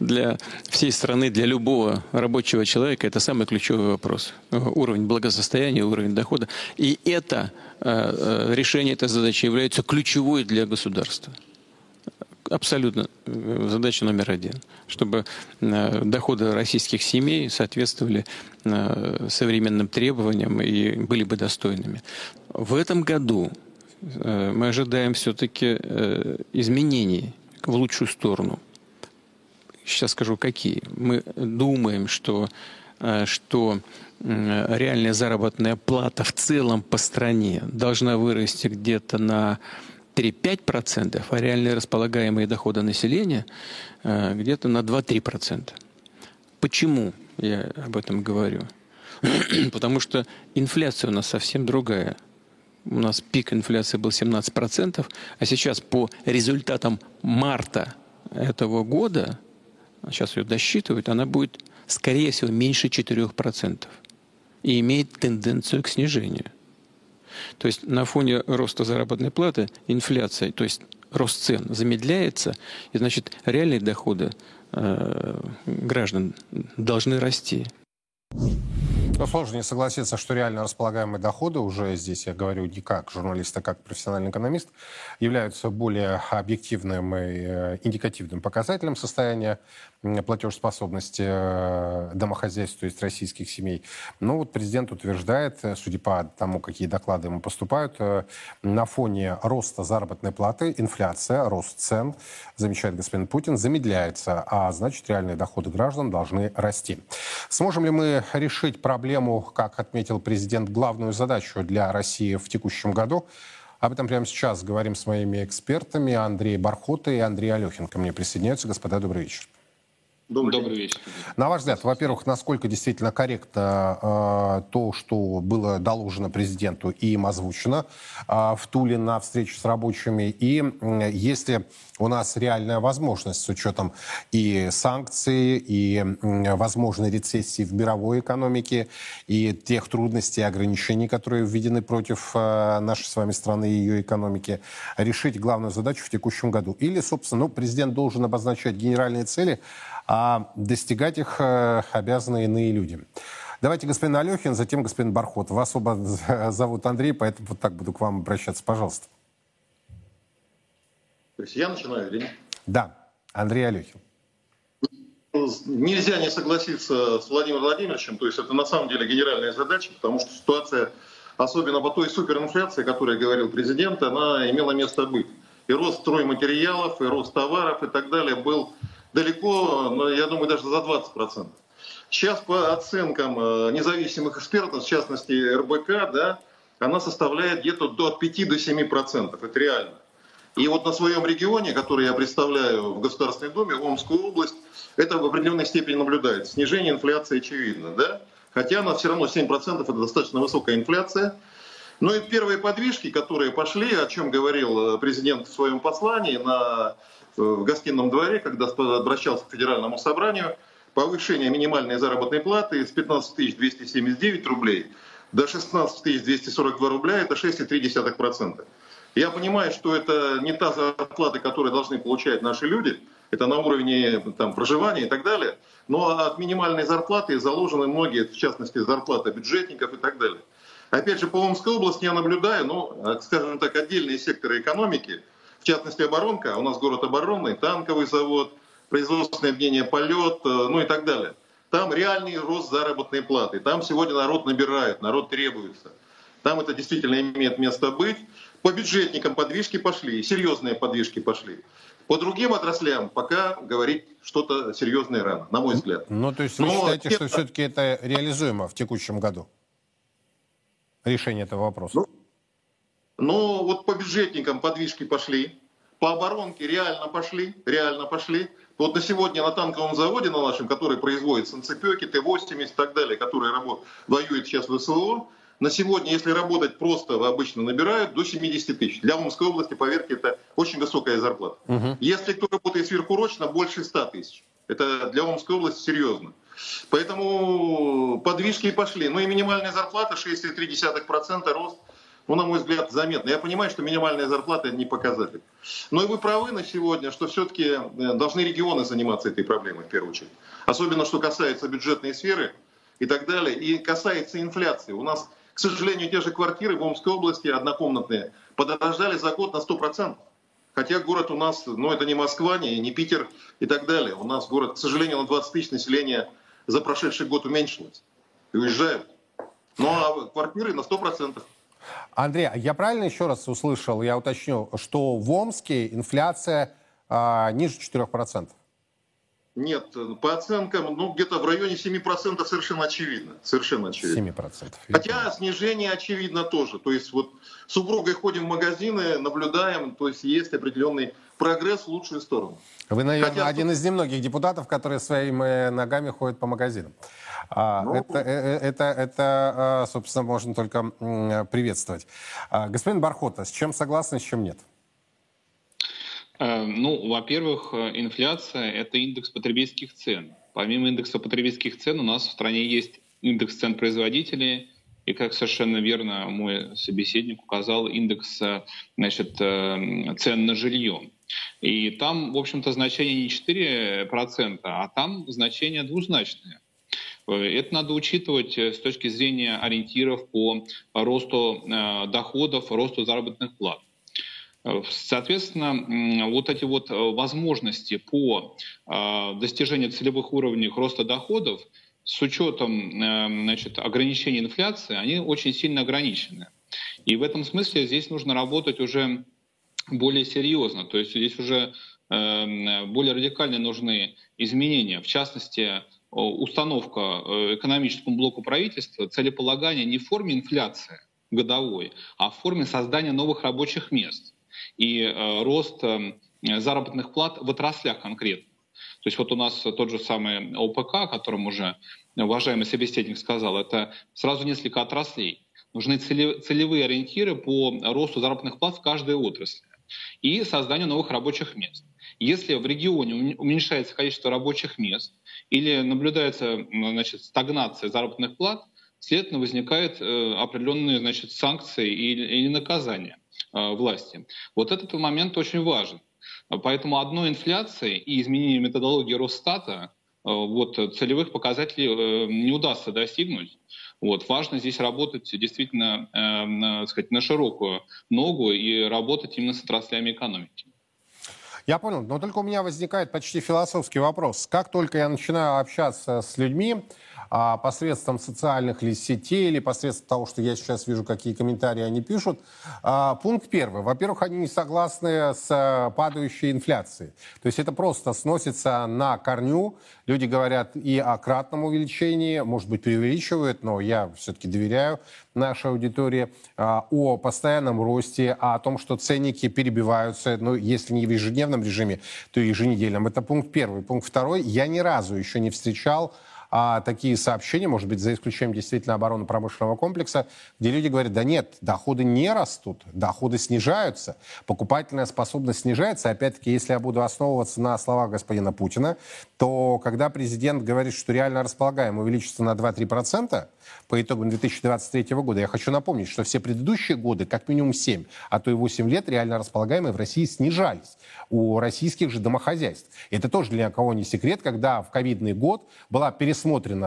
Для всей страны, для любого рабочего человека это самый ключевой вопрос. Уровень благосостояния, уровень дохода. И это а, а, решение этой задачи является ключевой для государства абсолютно э, задача номер один, чтобы э, доходы российских семей соответствовали э, современным требованиям и были бы достойными. В этом году мы ожидаем все-таки изменений в лучшую сторону. Сейчас скажу, какие. Мы думаем, что, что реальная заработная плата в целом по стране должна вырасти где-то на 3-5%, а реальные располагаемые доходы населения э, где-то на 2-3%. Почему я об этом говорю? Потому что инфляция у нас совсем другая. У нас пик инфляции был 17%, а сейчас по результатам марта этого года, сейчас ее досчитывают, она будет, скорее всего, меньше 4% и имеет тенденцию к снижению. То есть на фоне роста заработной платы инфляция, то есть рост цен замедляется, и значит реальные доходы э, граждан должны расти. Но сложно не согласиться, что реально располагаемые доходы, уже здесь я говорю не как журналист, а как профессиональный экономист, являются более объективным и э, индикативным показателем состояния платежеспособности э, домохозяйств, то есть российских семей. Но вот президент утверждает, э, судя по тому, какие доклады ему поступают, э, на фоне роста заработной платы, инфляция, рост цен, замечает господин Путин, замедляется, а значит реальные доходы граждан должны расти. Сможем ли мы решить проблему, как отметил президент, главную задачу для России в текущем году? Об этом прямо сейчас говорим с моими экспертами. Андрей Бархота и Андрей Алехин ко мне присоединяются. Господа, добрый вечер. Добрый, Добрый вечер. На ваш взгляд, во-первых, насколько действительно корректно э, то, что было доложено президенту и им озвучено э, в Туле на встрече с рабочими, и э, если у нас реальная возможность с учетом и санкций, и э, возможной рецессии в мировой экономике, и тех трудностей и ограничений, которые введены против э, нашей с вами страны и ее экономики, решить главную задачу в текущем году? Или, собственно, ну, президент должен обозначать генеральные цели, а достигать их э, обязаны иные люди. Давайте господин Алехин, затем господин Бархот. Вас оба зовут Андрей, поэтому вот так буду к вам обращаться. Пожалуйста. То есть я начинаю или нет? Да, Андрей Алехин. Нельзя не согласиться с Владимиром Владимировичем, то есть это на самом деле генеральная задача, потому что ситуация, особенно по той суперинфляции, о которой говорил президент, она имела место быть. И рост стройматериалов, и рост товаров и так далее был далеко, я думаю, даже за 20%. Сейчас по оценкам э, независимых экспертов, в частности РБК, да, она составляет где-то до от 5 до 7%. Это реально. И вот на своем регионе, который я представляю в Государственной Думе, Омскую область, это в определенной степени наблюдается. Снижение инфляции очевидно, да? Хотя она все равно 7% это достаточно высокая инфляция. Но и первые подвижки, которые пошли, о чем говорил э, президент в своем послании на, э, в гостином дворе, когда обращался к Федеральному собранию, повышение минимальной заработной платы с 15 279 рублей до 16 242 рубля, это 6,3%. Я понимаю, что это не та зарплата, которую должны получать наши люди, это на уровне там, проживания и так далее, но от минимальной зарплаты заложены многие, в частности, зарплата бюджетников и так далее. Опять же, по Омской области я наблюдаю, ну, скажем так, отдельные секторы экономики, в частности, оборонка, у нас город оборонный, танковый завод, производственное объединение «Полет», э, ну и так далее. Там реальный рост заработной платы. Там сегодня народ набирает, народ требуется. Там это действительно имеет место быть. По бюджетникам подвижки пошли, серьезные подвижки пошли. По другим отраслям пока говорить что-то серьезное рано, на мой взгляд. Ну, то есть вы Но считаете, это... что все-таки это реализуемо в текущем году? Решение этого вопроса? Ну, ну, вот по бюджетникам подвижки пошли, по оборонке реально пошли, реально пошли. Вот на сегодня на танковом заводе на нашем, который производит санцепеки, Т-80 и так далее, который работ, воюет сейчас в СВО, на сегодня, если работать просто, обычно набирают до 70 тысяч. Для Омской области, поверьте, это очень высокая зарплата. Угу. Если кто работает сверхурочно, больше 100 тысяч. Это для Омской области серьезно. Поэтому подвижки и пошли. Ну и минимальная зарплата 6,3% рост. Ну, на мой взгляд, заметно. Я понимаю, что минимальная зарплата это не показатель. Но и вы правы на сегодня, что все-таки э, должны регионы заниматься этой проблемой в первую очередь. Особенно, что касается бюджетной сферы и так далее. И касается инфляции. У нас к сожалению, те же квартиры в Омской области однокомнатные подорожали за год на 100%. Хотя город у нас, ну это не Москва, не, не Питер и так далее. У нас город, к сожалению, на 20 тысяч населения за прошедший год уменьшилось. И уезжают. Ну а квартиры на 100%. Андрей, а я правильно еще раз услышал, я уточню, что в Омске инфляция а, ниже 4%? Нет, по оценкам, ну, где-то в районе 7% совершенно очевидно. Совершенно очевидно. 7%. Хотя снижение очевидно тоже. То есть вот с супругой ходим в магазины, наблюдаем, то есть есть определенный прогресс в лучшую сторону. Вы, наверное, Хотя... один из немногих депутатов, которые своими ногами ходят по магазинам. А, ну... Это, э, э, это, это, а, собственно, можно только приветствовать. А, господин Бархота, с чем согласны, с чем нет? Э, ну, во-первых, инфляция – это индекс потребительских цен. Помимо индекса потребительских цен у нас в стране есть индекс цен производителей, и, как совершенно верно мой собеседник указал, индекс э, значит, цен на жилье. И там, в общем-то, значение не 4%, а там значение двузначное. Это надо учитывать с точки зрения ориентиров по росту доходов, росту заработных плат. Соответственно, вот эти вот э, возможности по э, достижению целевых уровней роста доходов с учетом э, значит, ограничений инфляции, они очень сильно ограничены. И в этом смысле здесь нужно работать уже более серьезно. То есть здесь уже более радикально нужны изменения. В частности, установка экономическому блоку правительства целеполагания не в форме инфляции годовой, а в форме создания новых рабочих мест и э, рост э, заработных плат в отраслях конкретно. То есть вот у нас тот же самый ОПК, о котором уже уважаемый собеседник сказал, это сразу несколько отраслей. Нужны целевые ориентиры по росту заработных плат в каждой отрасли и созданию новых рабочих мест. Если в регионе уменьшается количество рабочих мест или наблюдается значит, стагнация заработных плат, следовательно, возникают э, определенные значит, санкции или наказания. Э, власти. Вот этот момент очень важен. Поэтому одной инфляции и изменение методологии Росстата вот, целевых показателей не удастся достигнуть. Вот. Важно здесь работать действительно э, сказать, на широкую ногу и работать именно с отраслями экономики. Я понял, но только у меня возникает почти философский вопрос. Как только я начинаю общаться с людьми, а, посредством социальных ли сетей или посредством того, что я сейчас вижу, какие комментарии они пишут. А, пункт первый. Во-первых, они не согласны с а, падающей инфляцией. То есть это просто сносится на корню. Люди говорят и о кратном увеличении, может быть, преувеличивают, но я все-таки доверяю нашей аудитории, о постоянном росте, о том, что ценники перебиваются, ну, если не в ежедневном режиме, то и еженедельном. Это пункт первый. Пункт второй. Я ни разу еще не встречал а, такие сообщения, может быть, за исключением действительно оборонно-промышленного комплекса, где люди говорят, да нет, доходы не растут, доходы снижаются, покупательная способность снижается. Опять-таки, если я буду основываться на словах господина Путина, то когда президент говорит, что реально располагаем увеличится на 2-3%, по итогам 2023 года. Я хочу напомнить, что все предыдущие годы, как минимум 7, а то и 8 лет, реально располагаемые в России снижались у российских же домохозяйств. Это тоже для кого не секрет, когда в ковидный год была пересмотрена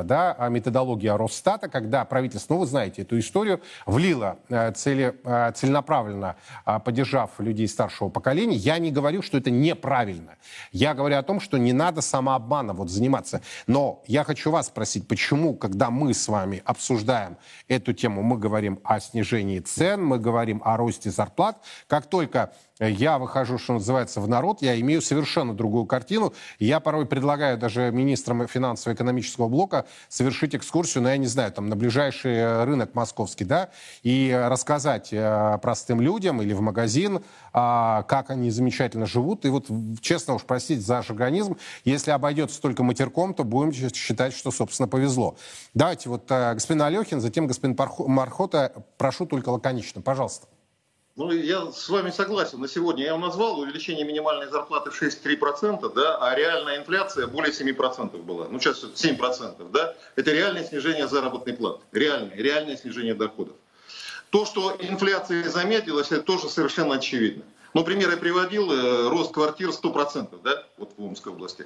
да, методология Росстата, когда правительство, ну вы знаете эту историю, влило э, цели, э, целенаправленно, э, поддержав людей старшего поколения. Я не говорю, что это неправильно. Я говорю о том, что не надо самообманом вот заниматься. Но я хочу вас спросить, почему, когда мы с вами обсуждаем эту тему, мы говорим о снижении цен, мы говорим о росте зарплат. Как только я выхожу, что называется, в народ, я имею совершенно другую картину. Я порой предлагаю даже министрам финансово-экономического блока совершить экскурсию, ну, я не знаю, там, на ближайший рынок московский, да, и рассказать э, простым людям или в магазин, а, как они замечательно живут. И вот, честно уж, простите за организм, если обойдется только матерком, то будем считать, что, собственно, повезло. Давайте вот э, господин Алехин, затем господин Мархота. Прошу только лаконично, пожалуйста. Ну, я с вами согласен. На сегодня я вам назвал увеличение минимальной зарплаты в 6,3%, да, а реальная инфляция более 7% была. Ну, сейчас 7%, да. Это реальное снижение заработной платы. Реальное, реальное снижение доходов. То, что инфляция замедлилась, это тоже совершенно очевидно. Ну, пример я приводил, э, рост квартир 100%, да, вот в Омской области.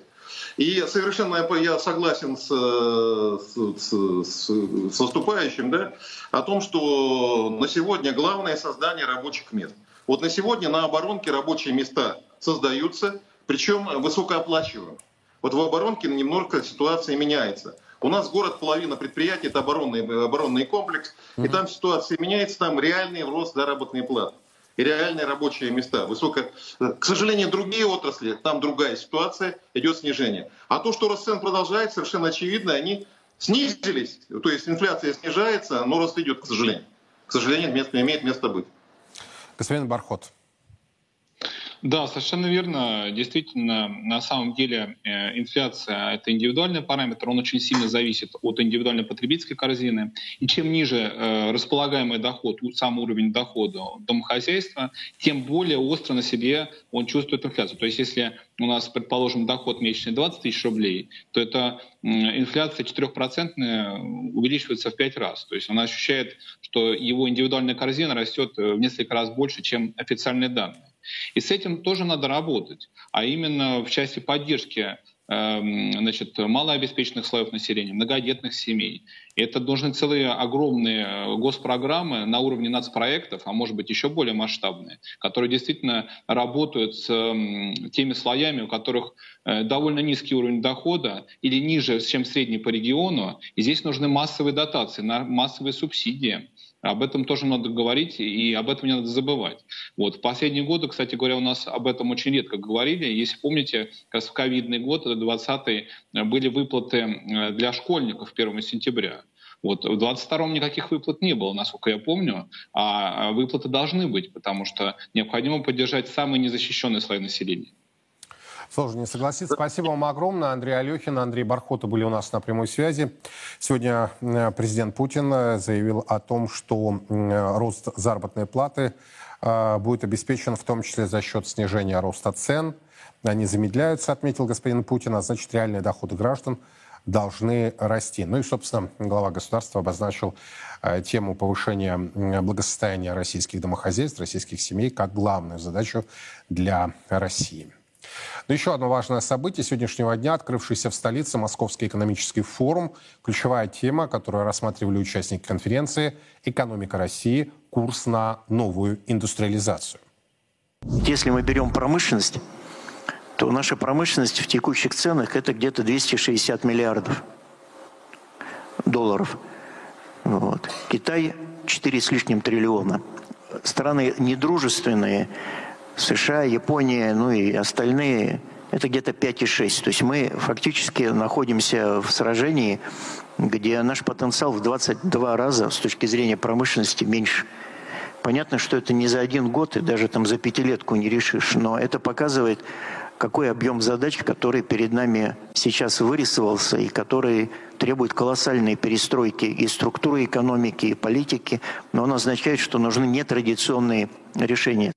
И совершенно я согласен с, с, с, с выступающим, да, о том, что на сегодня главное создание рабочих мест. Вот на сегодня на оборонке рабочие места создаются, причем высокооплачиваемые. Вот в оборонке немножко ситуация меняется. У нас город, половина предприятий, это оборонный, оборонный комплекс, и там ситуация меняется, там реальный рост заработной платы и реальные рабочие места. Высоко... К сожалению, другие отрасли, там другая ситуация, идет снижение. А то, что рост цен продолжается, совершенно очевидно, они снизились. То есть инфляция снижается, но рост идет, к сожалению. К сожалению, имеет место быть. Господин Бархот. Да, совершенно верно. Действительно, на самом деле э, инфляция – это индивидуальный параметр, он очень сильно зависит от индивидуальной потребительской корзины. И чем ниже э, располагаемый доход, сам уровень дохода домохозяйства, тем более остро на себе он чувствует инфляцию. То есть если у нас, предположим, доход месячный 20 тысяч рублей, то это инфляция 4% увеличивается в 5 раз. То есть он ощущает, что его индивидуальная корзина растет э, в несколько раз больше, чем официальные данные. И с этим тоже надо работать, а именно в части поддержки эм, значит, малообеспеченных слоев населения, многодетных семей. И это должны целые огромные э, госпрограммы на уровне нацпроектов, а может быть еще более масштабные, которые действительно работают с эм, теми слоями, у которых э, довольно низкий уровень дохода или ниже, чем средний по региону. И здесь нужны массовые дотации, массовые субсидии. Об этом тоже надо говорить, и об этом не надо забывать. Вот. В последние годы, кстати говоря, у нас об этом очень редко говорили. Если помните, как раз в ковидный год, 20 были выплаты э, для школьников 1 сентября. Вот в 22-м никаких выплат не было, насколько я помню, а выплаты должны быть, потому что необходимо поддержать самые незащищенные слои населения. Сложно не согласиться. Спасибо вам огромное. Андрей Алехин, Андрей Бархота были у нас на прямой связи. Сегодня э, президент Путин э, заявил о том, что э, рост заработной платы будет обеспечен в том числе за счет снижения роста цен. Они замедляются, отметил господин Путин, а значит реальные доходы граждан должны расти. Ну и, собственно, глава государства обозначил тему повышения благосостояния российских домохозяйств, российских семей как главную задачу для России. Но еще одно важное событие сегодняшнего дня, открывшийся в столице Московский экономический форум. Ключевая тема, которую рассматривали участники конференции – экономика России, курс на новую индустриализацию. Если мы берем промышленность, то наша промышленность в текущих ценах это где-то 260 миллиардов долларов. Вот. Китай 4 с лишним триллиона. Страны недружественные, США, Япония, ну и остальные, это где-то 5,6. То есть мы фактически находимся в сражении, где наш потенциал в 22 раза с точки зрения промышленности меньше. Понятно, что это не за один год и даже там за пятилетку не решишь, но это показывает, какой объем задач, который перед нами сейчас вырисовался и который требует колоссальной перестройки и структуры экономики, и политики, но он означает, что нужны нетрадиционные решения.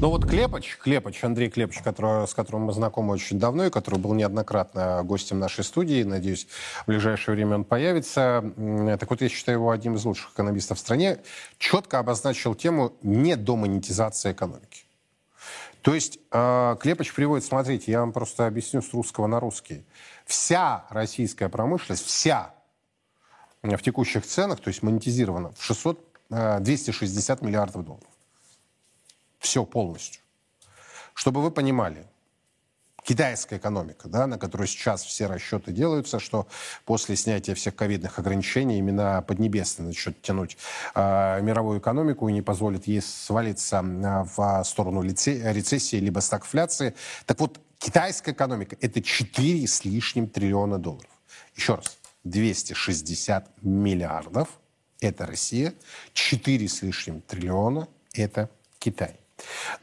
Ну вот Клепач, Клепач, Андрей Клепач, который, с которым мы знакомы очень давно и который был неоднократно гостем нашей студии, надеюсь, в ближайшее время он появится. Так вот, я считаю его одним из лучших экономистов в стране, четко обозначил тему недомонетизации экономики. То есть э, Клепач приводит, смотрите, я вам просто объясню с русского на русский. Вся российская промышленность, вся в текущих ценах, то есть монетизирована в 600, 260 миллиардов долларов. Все полностью. Чтобы вы понимали, китайская экономика, да, на которую сейчас все расчеты делаются, что после снятия всех ковидных ограничений именно Поднебесный начнет тянуть э, мировую экономику и не позволит ей свалиться в сторону рецессии либо стагфляции. Так вот, китайская экономика – это 4 с лишним триллиона долларов. Еще раз, 260 миллиардов – это Россия, 4 с лишним триллиона – это Китай.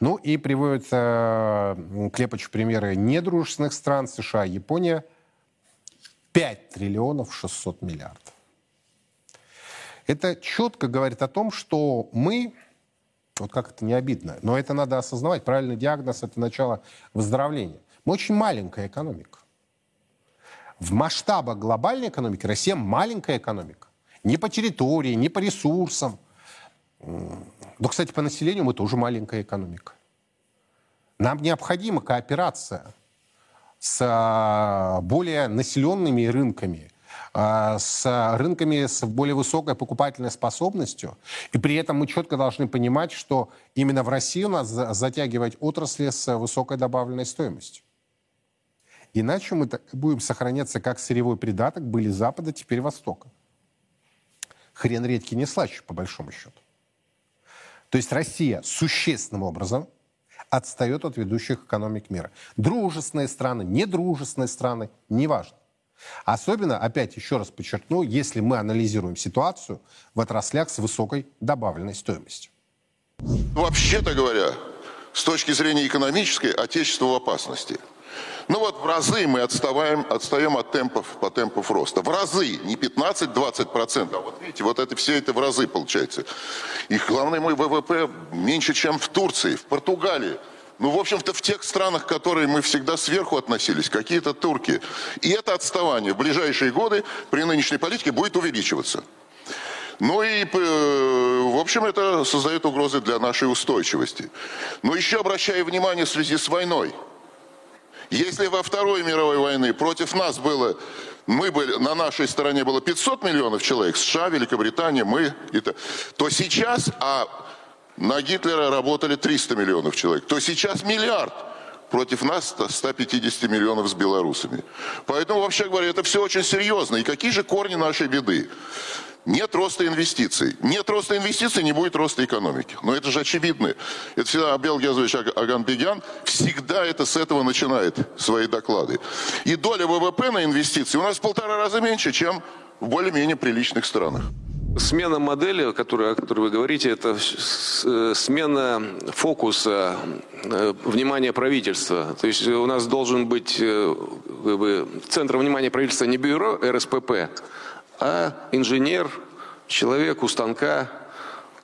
Ну и приводятся Клепач примеры недружественных стран, США, Япония. 5 триллионов 600 миллиардов. Это четко говорит о том, что мы, вот как это не обидно, но это надо осознавать, правильный диагноз – это начало выздоровления. Мы очень маленькая экономика. В масштабах глобальной экономики Россия маленькая экономика. Не по территории, не по ресурсам, но, кстати, по населению мы тоже маленькая экономика. Нам необходима кооперация с а, более населенными рынками, а, с рынками с более высокой покупательной способностью. И при этом мы четко должны понимать, что именно в России у нас затягивать отрасли с высокой добавленной стоимостью. Иначе мы будем сохраняться как сырьевой придаток были Запада, теперь Востока. Хрен редьки не слаще, по большому счету. То есть Россия существенным образом отстает от ведущих экономик мира. Дружественные страны, недружественные страны, неважно. Особенно, опять еще раз подчеркну, если мы анализируем ситуацию в отраслях с высокой добавленной стоимостью. Вообще-то говоря, с точки зрения экономической, отечество в опасности – ну вот в разы мы отставаем, отстаем от темпов, по темпов роста. В разы, не 15-20%, а вот видите, вот это все это в разы получается. И главный мой ВВП меньше, чем в Турции, в Португалии. Ну, в общем-то, в тех странах, к которым мы всегда сверху относились, какие-то турки. И это отставание в ближайшие годы при нынешней политике будет увеличиваться. Ну и, э, в общем, это создает угрозы для нашей устойчивости. Но еще обращаю внимание в связи с войной – если во Второй мировой войны против нас было, мы были, на нашей стороне было 500 миллионов человек, США, Великобритания, мы, это, то сейчас, а на Гитлера работали 300 миллионов человек, то сейчас миллиард против нас 150 миллионов с белорусами. Поэтому, вообще говоря, это все очень серьезно. И какие же корни нашей беды? Нет роста инвестиций. Нет роста инвестиций, не будет роста экономики. Но это же очевидно. Это всегда Абел Гезович Аганбегян всегда это с этого начинает свои доклады. И доля ВВП на инвестиции у нас в полтора раза меньше, чем в более-менее приличных странах. Смена модели, которую, о которой вы говорите, это э, смена фокуса э, внимания правительства. То есть у нас должен быть э, центр внимания правительства не бюро РСПП, а инженер, человек у станка.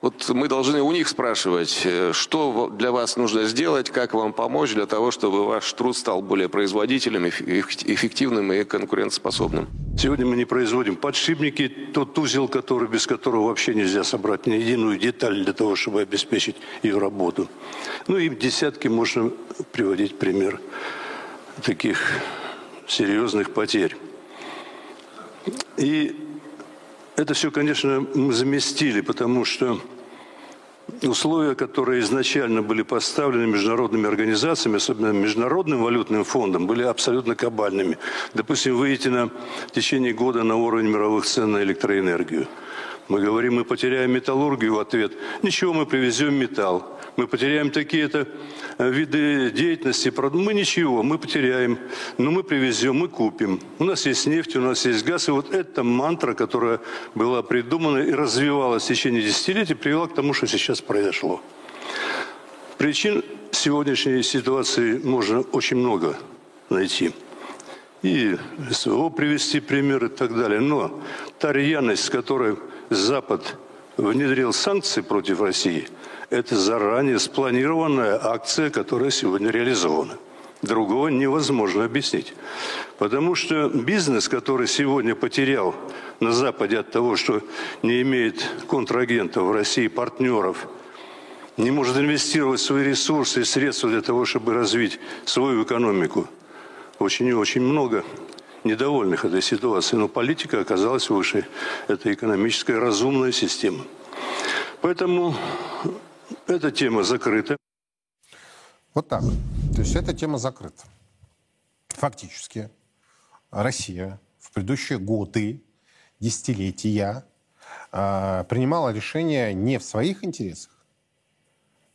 Вот мы должны у них спрашивать, э, что для вас нужно сделать, как вам помочь для того, чтобы ваш труд стал более производительным, эффективным и конкурентоспособным. Сегодня мы не производим подшипники, тот узел, который, без которого вообще нельзя собрать ни единую деталь для того, чтобы обеспечить ее работу. Ну и десятки можно приводить пример таких серьезных потерь. И это все, конечно, мы заместили, потому что условия, которые изначально были поставлены международными организациями, особенно Международным валютным фондом, были абсолютно кабальными. Допустим, выйти на в течение года на уровень мировых цен на электроэнергию. Мы говорим, мы потеряем металлургию в ответ. Ничего, мы привезем металл. Мы потеряем такие-то э, виды деятельности. Мы ничего, мы потеряем. Но мы привезем, мы купим. У нас есть нефть, у нас есть газ. И вот эта мантра, которая была придумана и развивалась в течение десятилетий, привела к тому, что сейчас произошло. Причин сегодняшней ситуации можно очень много найти. И СВО привести пример и так далее. Но та рьяность, с которой Запад внедрил санкции против России – это заранее спланированная акция, которая сегодня реализована. Другого невозможно объяснить. Потому что бизнес, который сегодня потерял на Западе от того, что не имеет контрагентов в России, партнеров, не может инвестировать свои ресурсы и средства для того, чтобы развить свою экономику. Очень и очень много недовольных этой ситуацией. Но политика оказалась выше. Это экономическая разумная система. Поэтому эта тема закрыта. Вот так. То есть эта тема закрыта. Фактически Россия в предыдущие годы, десятилетия э, принимала решения не в своих интересах,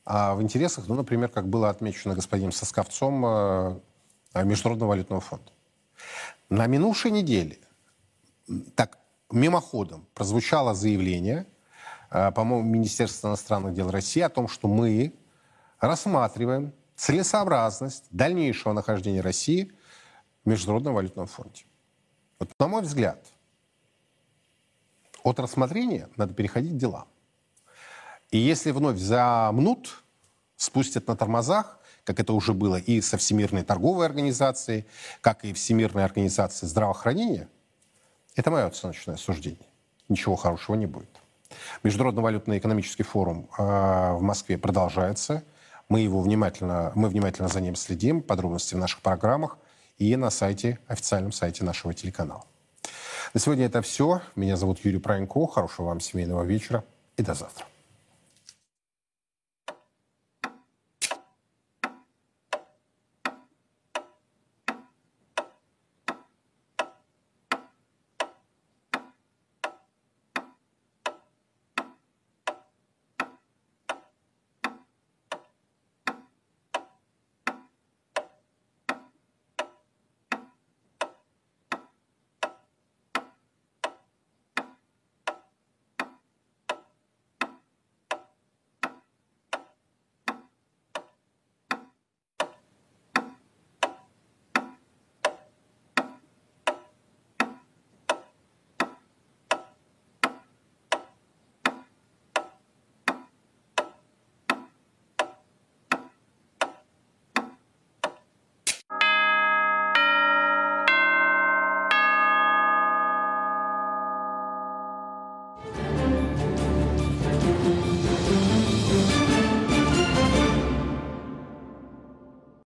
а в интересах, ну, например, как было отмечено господином Сосковцом э, Международного валютного фонда. На минувшей неделе так мимоходом прозвучало заявление – Э, по-моему, Министерства иностранных дел России о том, что мы рассматриваем целесообразность дальнейшего нахождения России в Международном валютном фонде. Вот, на мой взгляд, от рассмотрения надо переходить к делам. И если вновь замнут, спустят на тормозах, как это уже было и со Всемирной торговой организацией, как и Всемирной организацией здравоохранения, это мое оценочное суждение. Ничего хорошего не будет. Международный валютный экономический форум а, в Москве продолжается. Мы его внимательно, мы внимательно за ним следим. Подробности в наших программах и на сайте, официальном сайте нашего телеканала. На сегодня это все. Меня зовут Юрий Пронько. Хорошего вам семейного вечера и до завтра.